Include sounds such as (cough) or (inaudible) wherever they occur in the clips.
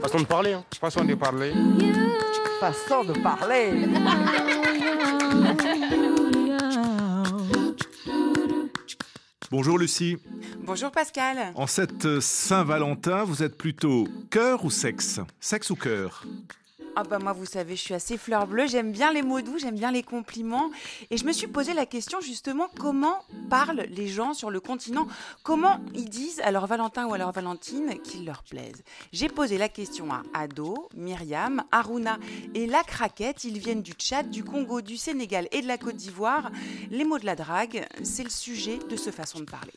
Façon de parler. Hein. Façon de parler. Façon de parler. Bonjour Lucie. Bonjour Pascal. En cette Saint-Valentin, vous êtes plutôt cœur ou sexe? Sexe ou cœur? Ah bah moi vous savez je suis assez fleur bleue, j'aime bien les mots doux, j'aime bien les compliments et je me suis posé la question justement comment parlent les gens sur le continent, comment ils disent à leur Valentin ou à leur Valentine qu'ils leur plaisent? J'ai posé la question à Ado, Myriam, Aruna et la craquette, ils viennent du Tchad, du Congo, du Sénégal et de la Côte d'Ivoire. Les mots de la drague, c'est le sujet de ce façon de parler.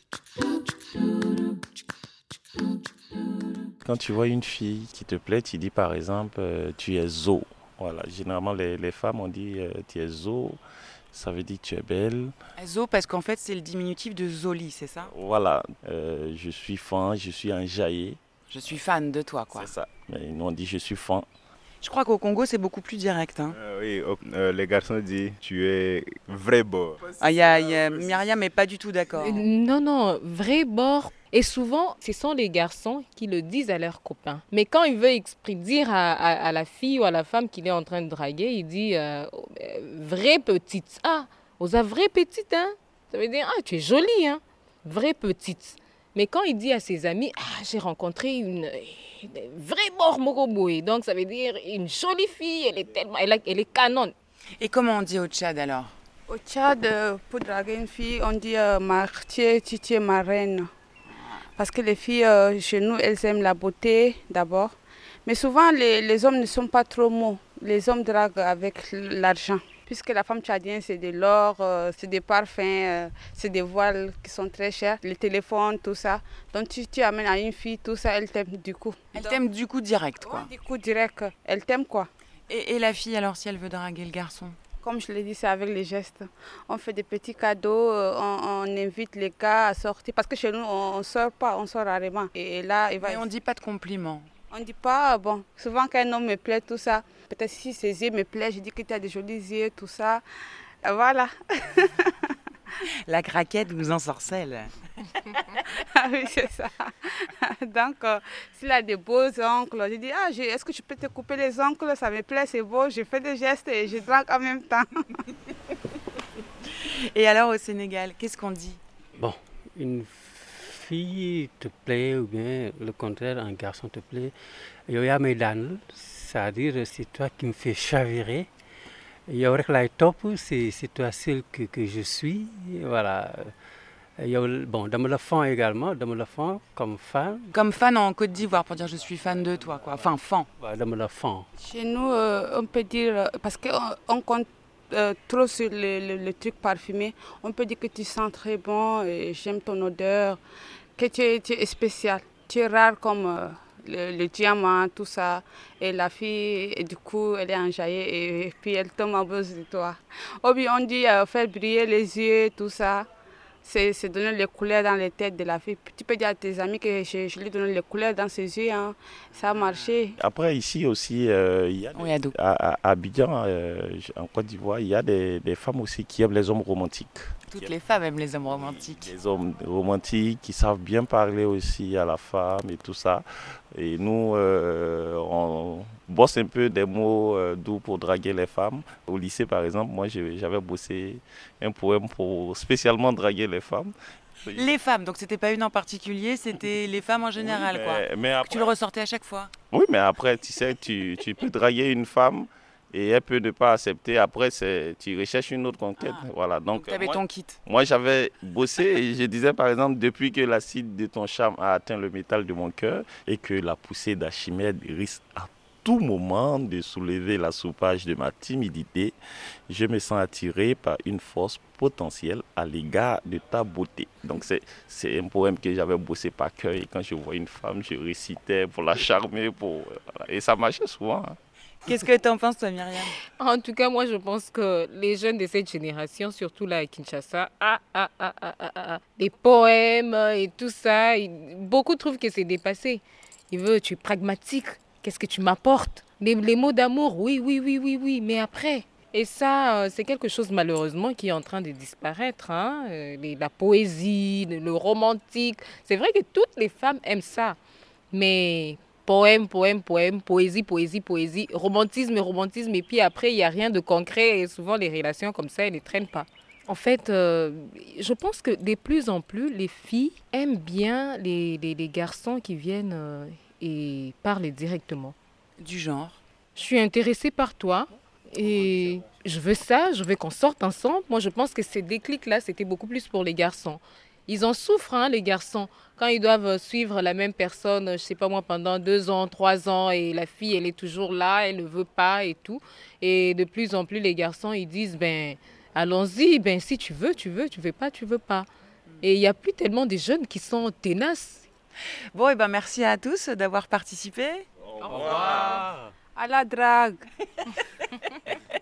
Quand tu vois une fille qui te plaît, tu dis par exemple, euh, tu es zo. Voilà, généralement les, les femmes ont dit, euh, tu es zo, ça veut dire tu es belle. Zo parce qu'en fait c'est le diminutif de Zoli, c'est ça? Voilà, euh, je suis fan, je suis enjaillé. Je suis fan de toi, quoi. C'est ça, mais nous on dit je suis fan. Je crois qu'au Congo, c'est beaucoup plus direct. Hein. oui, les garçons disent tu es vrai beau. Ah, y a, y a, Myriam n'est pas du tout d'accord. non, non, vrai bord et souvent, ce sont les garçons qui le disent à leurs copains. Mais quand il veut dire à, la fille ou à la femme qu'il est en train de draguer, il dit euh, vraie petite. Ah, aux vraie petite, hein Ça veut dire, ah, tu es jolie, hein Vraie petite. Mais quand il dit à ses amis, ah, j'ai rencontré une, mormoroboué. Donc ça veut dire une jolie fille, elle est tellement, elle, est canon. Et comment on dit au Tchad alors? Au Tchad, euh, pour draguer une fille, on dit euh, martier, titier, ma reine. Parce que les filles, euh, chez nous, elles aiment la beauté d'abord. Mais souvent, les, hommes ne sont pas trop mots. Les hommes draguent avec l'argent. Puisque la femme tchadienne, c'est de l'or, euh, c'est des parfums, euh, c'est des voiles qui sont très chers, les téléphones, tout ça. Donc tu, tu amènes à une fille, tout ça, elle t'aime du coup. Elle t'aime du coup direct, quoi. du coup direct, elle t'aime quoi. et la fille, alors, si elle veut draguer le garçon? Comme je l'ai dit, c'est avec les gestes. On fait des petits cadeaux, euh, on, invite les gars à sortir. Parce que chez nous, on ne sort pas, on sort rarement. Et là, il va... Mais on ne dit pas de compliments. On ne dit pas, bon, souvent quand un homme me plaît, tout ça, peut-être si ses yeux me plaisent, je dis que tu as des jolis yeux, tout ça. Voilà. (laughs) La craquette vous ensorcelle. (laughs) ah oui, c'est ça. (laughs) Donc, euh, s'il a des beaux ongles, je dis, ah, est-ce que je peux te couper les ongles Ça me plaît, c'est beau. Je fais des gestes et je drague en même temps. et alors au Sénégal, qu'est-ce qu'on dit? Bon, une fille te plaît ou bien le contraire, un garçon te plaît. Yoya Medan, c'est-à-dire c'est toi qui me fais chavirer yow rek laay top c'est c'est toi seul que que je suis voilà bon dama la fan également dama la fan comme fan. comme fan en Côte d'Ivoire pour dire je suis fan de toi quoi enfin fan. dama la fan. chez nous euh, on peut dire parce que on compte euh, trop sur le, le, le, truc parfumé. On peut dire que tu sens très bon, et j'aime ton odeur, que tu es, tu es spécial. Tu es rare comme euh, le, diamant, tout ça. Et la fille, et du coup, elle est enjaillée et, puis elle tombe amoureuse de toi. Bien on dit euh, faire briller les yeux, tout ça. C'est donner les couleurs dans les têtes de la fille. Tu peux dire à tes amis que je, je lui donne les couleurs dans ses yeux. Hein. Ça a marché. Après, ici aussi, euh, il y a à, à, Abidjan, euh, en Côte d'Ivoire, il y a des, des femmes aussi qui aiment les hommes romantiques. Toutes les femmes aiment les hommes romantiques. Les hommes romantiques qui savent bien parler aussi à la femme et tout ça. Et nous, euh, on bosse un peu des mots euh, doux pour draguer les femmes. Au lycée, par exemple, moi, j'avais bossé un poème pour spécialement draguer les femmes. Les femmes, donc c'était pas une en particulier, c'était les femmes en général, quoi. Mais tu le ressortais à chaque fois. Oui, mais après, tu sais, tu, tu peux draguer une femme et elle peut ne pas accepter. Après, tu recherches une autre conquête. Ah. Voilà. Donc, avais ton kit. Moi, j'avais bossé et je disais, par exemple, depuis que l'acide de ton charme a atteint le métal de mon cœur et que la poussée d'Archimède risque à tout moment de soulever la soupage de ma timidité, je me sens attiré par une force potentielle à l'égard de ta beauté. Donc c'est un poème que j'avais bossé par cœur et quand je vois une femme, je récitais pour la charmer. Pour, Et ça marchait souvent. Hein. Qu'est-ce que tu en penses, toi, Myriam? En tout cas, moi, je pense que les jeunes de cette génération, surtout là à Kinshasa, ah, ah, ah, ah, poèmes et tout ça, beaucoup trouvent que c'est dépassé. Ils veulent, tu es pragmatique, qu'est-ce que tu m'apportes? Les, les, mots d'amour, oui, oui, oui, oui, oui, mais après et ça, c'est quelque chose malheureusement qui est en train de disparaître. Hein? La poésie, le romantique. C'est vrai que toutes les femmes aiment ça. Mais poème, poème, poème, poésie, poésie, poésie, romantisme, romantisme, et puis après, il n'y a rien de concret, et souvent les relations comme ça, elles ne traînent pas. En fait, euh, je pense que de plus en plus, les filles aiment bien les, les, les garçons qui viennent euh, et parlent directement. Du genre? Je suis intéressée par toi et je veux ça, je veux qu'on sorte ensemble. Moi, je pense que ces déclics-là, c'était beaucoup plus pour les garçons. Ils en souffrent, hein, les garçons, quand ils doivent suivre la même personne, je sais pas moi, pendant deux ans, trois ans, et la fille, elle est toujours là, elle ne veut pas et tout. Et de plus en plus, les garçons, ils disent, ben, allons-y, ben, si tu veux, tu veux, tu veux pas, tu veux pas. Et il n'y a plus tellement de jeunes qui sont tenaces. Bon, et ben merci à tous d'avoir participé. À la drague. (laughs)